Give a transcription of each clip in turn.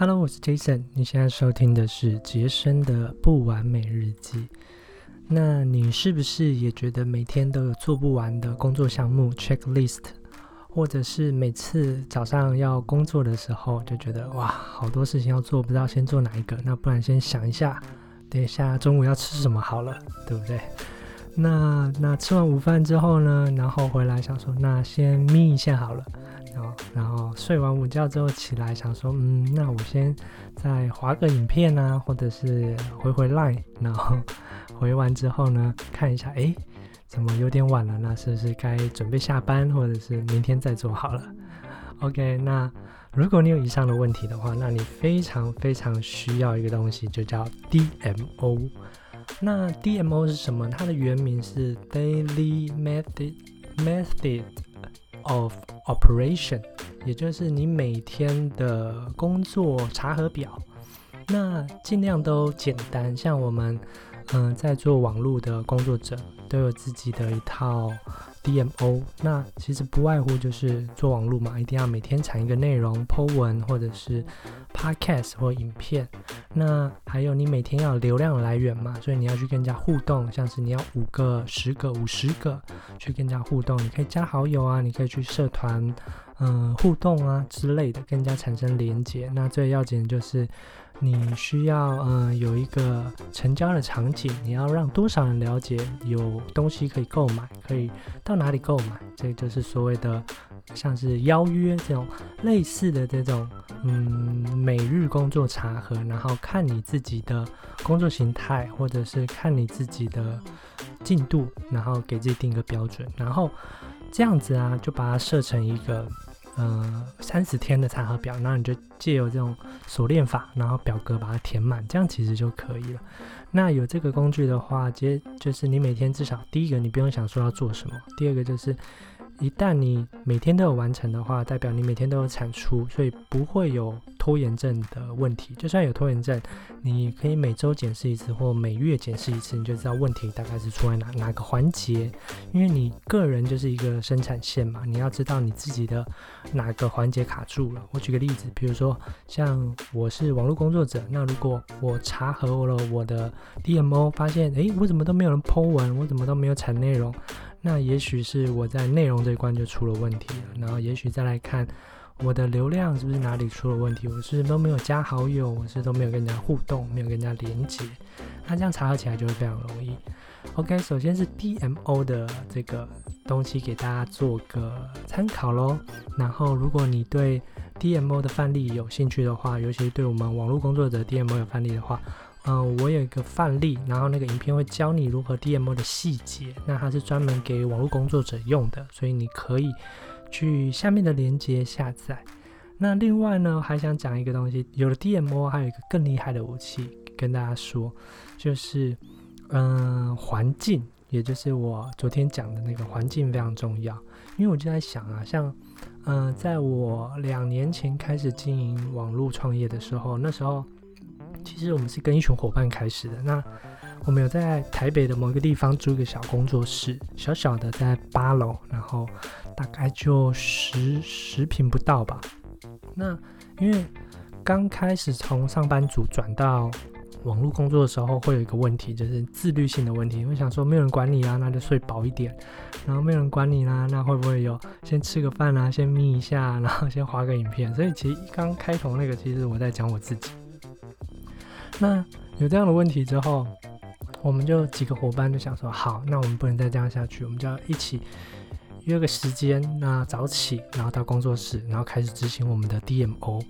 Hello，我是 Jason。你现在收听的是杰森的不完美日记。那你是不是也觉得每天都有做不完的工作项目 checklist，或者是每次早上要工作的时候就觉得哇，好多事情要做，不知道先做哪一个？那不然先想一下，等一下中午要吃什么好了，对不对？那那吃完午饭之后呢，然后回来想说，那先眯一下好了。然后睡完午觉之后起来，想说，嗯，那我先再划个影片啊，或者是回回 line，然后 回完之后呢，看一下，哎，怎么有点晚了？那是不是该准备下班，或者是明天再做好了？OK，那如果你有以上的问题的话，那你非常非常需要一个东西，就叫 DMO。那 DMO 是什么？它的原名是 Daily Method Method。of operation，也就是你每天的工作查核表，那尽量都简单。像我们，嗯，在做网络的工作者，都有自己的一套。DMO，那其实不外乎就是做网络嘛，一定要每天产一个内容，po 文或者是 podcast 或影片。那还有你每天要流量来源嘛，所以你要去跟人家互动，像是你要五个、十个、五十个去跟人家互动，你可以加好友啊，你可以去社团，嗯，互动啊之类的，跟人家产生连接。那最要紧的就是。你需要嗯有一个成交的场景，你要让多少人了解有东西可以购买，可以到哪里购买，这就是所谓的像是邀约这种类似的这种嗯每日工作茶盒，然后看你自己的工作形态，或者是看你自己的进度，然后给自己定一个标准，然后这样子啊就把它设成一个。呃，三十天的查核表，然后你就借由这种锁链法，然后表格把它填满，这样其实就可以了。那有这个工具的话，接就是你每天至少第一个你不用想说要做什么，第二个就是。一旦你每天都有完成的话，代表你每天都有产出，所以不会有拖延症的问题。就算有拖延症，你可以每周检视一次或每月检视一次，你就知道问题大概是出在哪哪个环节。因为你个人就是一个生产线嘛，你要知道你自己的哪个环节卡住了。我举个例子，比如说像我是网络工作者，那如果我查核了我的 DMO，发现诶，我怎么都没有人 Po 文，我怎么都没有产内容。那也许是我在内容这一关就出了问题了，然后也许再来看我的流量是不是哪里出了问题，我是都没有加好友，我是都没有跟人家互动，没有跟人家连接，那这样查核起来就会非常容易。OK，首先是 DMO 的这个东西给大家做个参考喽。然后如果你对 DMO 的范例有兴趣的话，尤其是对我们网络工作者 DMO 有范例的话。嗯，我有一个范例，然后那个影片会教你如何 DMO 的细节。那它是专门给网络工作者用的，所以你可以去下面的链接下载。那另外呢，还想讲一个东西，有了 DMO，还有一个更厉害的武器跟大家说，就是嗯，环境，也就是我昨天讲的那个环境非常重要。因为我就在想啊，像嗯，在我两年前开始经营网络创业的时候，那时候。其实我们是跟一群伙伴开始的。那我们有在台北的某一个地方租一个小工作室，小小的在八楼，然后大概就十十平不到吧。那因为刚开始从上班族转到网络工作的时候，会有一个问题，就是自律性的问题。我想说，没有人管你啊，那就睡饱一点；然后没有人管你啦，那会不会有先吃个饭啊，先眯一下，然后先划个影片？所以其实刚开头那个，其实我在讲我自己。那有这样的问题之后，我们就几个伙伴就想说，好，那我们不能再这样下去，我们就要一起约个时间，那早起，然后到工作室，然后开始执行我们的 DMO。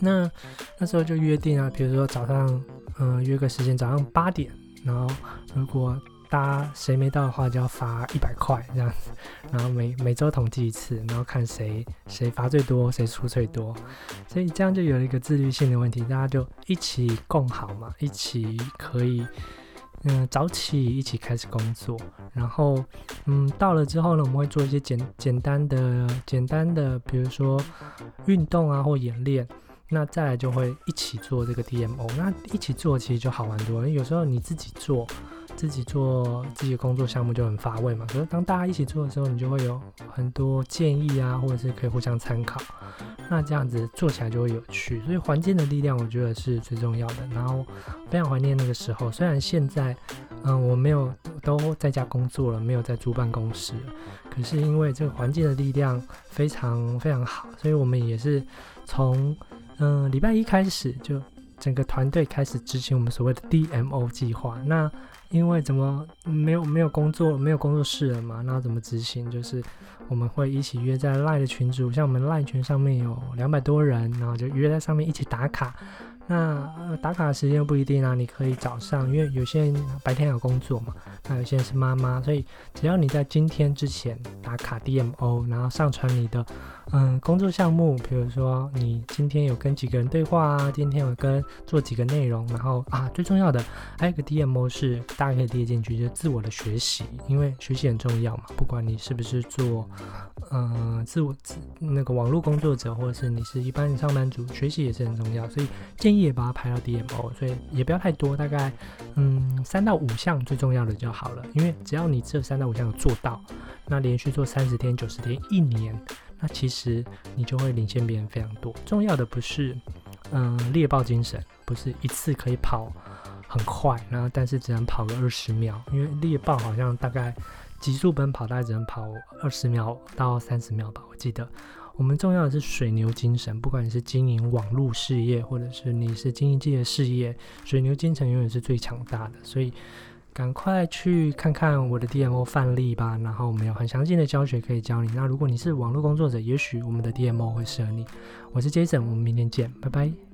那那时候就约定啊，比如说早上，嗯，约个时间，早上八点，然后如果大家谁没到的话，就要罚一百块这样子，然后每每周统计一次，然后看谁谁罚最多，谁出最多，所以这样就有了一个自律性的问题，大家就一起共好嘛，一起可以嗯早起一起开始工作，然后嗯到了之后呢，我们会做一些简简单的简单的，比如说运动啊或演练，那再来就会一起做这个 DMO，那一起做其实就好玩多了，有时候你自己做。自己做自己的工作项目就很乏味嘛。可是当大家一起做的时候，你就会有很多建议啊，或者是可以互相参考。那这样子做起来就会有趣。所以环境的力量，我觉得是最重要的。然后非常怀念那个时候，虽然现在嗯我没有都在家工作了，没有在租办公室，可是因为这个环境的力量非常非常好，所以我们也是从嗯礼拜一开始就。整个团队开始执行我们所谓的 DMO 计划。那因为怎么没有没有工作没有工作室了嘛？那怎么执行？就是我们会一起约在 LINE 的群组，像我们 LINE 群上面有两百多人，然后就约在上面一起打卡。那打卡时间不一定啊，你可以早上，因为有些人白天有工作嘛。那有些人是妈妈，所以只要你在今天之前打卡 DMO，然后上传你的嗯工作项目，比如说你今天有跟几个人对话啊，今天有跟做几个内容，然后啊最重要的还有个 DMO 是大家可以列进去，就是自我的学习，因为学习很重要嘛，不管你是不是做嗯自我自那个网络工作者，或者是你是一般上班族，学习也是很重要，所以建议议也把它排到 DMO，所以也不要太多，大概嗯三到五项最重要的就。好了，因为只要你这三到五项做到，那连续做三十天、九十天、一年，那其实你就会领先别人非常多。重要的不是，嗯，猎豹精神，不是一次可以跑很快，然后但是只能跑个二十秒，因为猎豹好像大概极速奔跑大概只能跑二十秒到三十秒吧，我记得。我们重要的是水牛精神，不管你是经营网络事业，或者是你是经营自己的事业，水牛精神永远是最强大的，所以。赶快去看看我的 DMO 范例吧，然后我们有很详尽的教学可以教你。那如果你是网络工作者，也许我们的 DMO 会适合你。我是 Jason，我们明天见，拜拜。